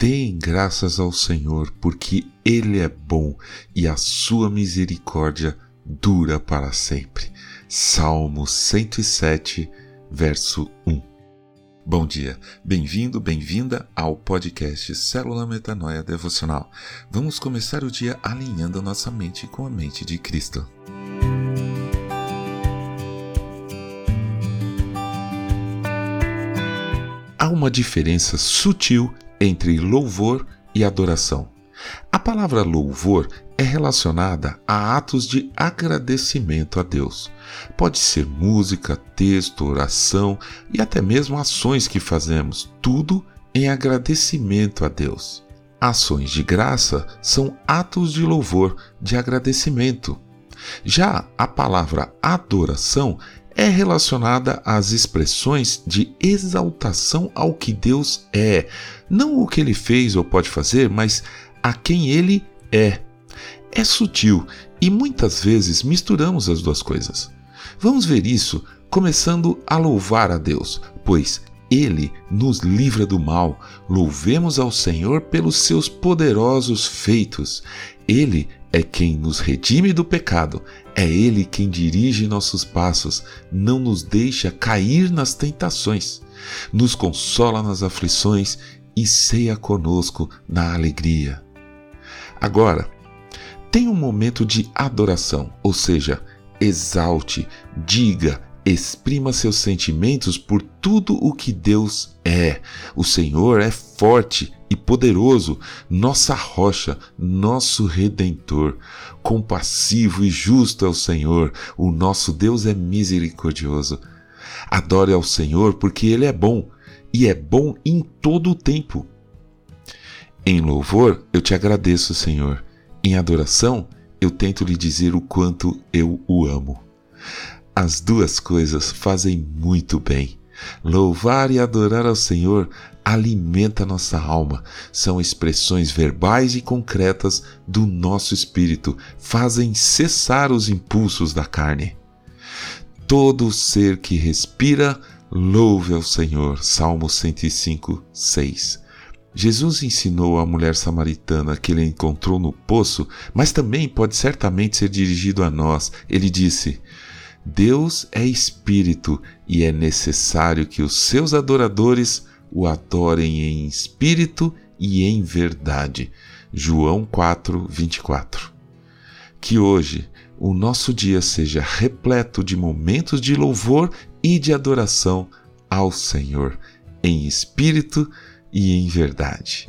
Deem graças ao Senhor, porque Ele é bom e a sua misericórdia dura para sempre. Salmo 107, verso 1. Bom dia, bem-vindo, bem-vinda ao podcast Célula Metanoia Devocional. Vamos começar o dia alinhando nossa mente com a mente de Cristo. Há uma diferença sutil entre louvor e adoração. A palavra louvor é relacionada a atos de agradecimento a Deus. Pode ser música, texto, oração e até mesmo ações que fazemos, tudo em agradecimento a Deus. Ações de graça são atos de louvor, de agradecimento. Já a palavra adoração é relacionada às expressões de exaltação ao que Deus é, não o que ele fez ou pode fazer, mas a quem ele é. É sutil e muitas vezes misturamos as duas coisas. Vamos ver isso começando a louvar a Deus, pois ele nos livra do mal. Louvemos ao Senhor pelos seus poderosos feitos. Ele é quem nos redime do pecado, é Ele quem dirige nossos passos, não nos deixa cair nas tentações, nos consola nas aflições e ceia conosco na alegria. Agora, tem um momento de adoração, ou seja, exalte, diga, exprima seus sentimentos por tudo o que Deus é. O Senhor é forte e poderoso, nossa rocha, nosso redentor. Compassivo e justo é o Senhor, o nosso Deus é misericordioso. Adore ao Senhor porque ele é bom e é bom em todo o tempo. Em louvor, eu te agradeço, Senhor. Em adoração, eu tento lhe dizer o quanto eu o amo. As duas coisas fazem muito bem. Louvar e adorar ao Senhor alimenta nossa alma, são expressões verbais e concretas do nosso espírito, fazem cessar os impulsos da carne. Todo ser que respira, louve ao Senhor. Salmo 105, 6. Jesus ensinou à mulher samaritana que ele encontrou no poço, mas também pode certamente ser dirigido a nós. Ele disse: Deus é espírito e é necessário que os seus adoradores o adorem em espírito e em verdade. João 4, 24. Que hoje o nosso dia seja repleto de momentos de louvor e de adoração ao Senhor, em espírito e em verdade.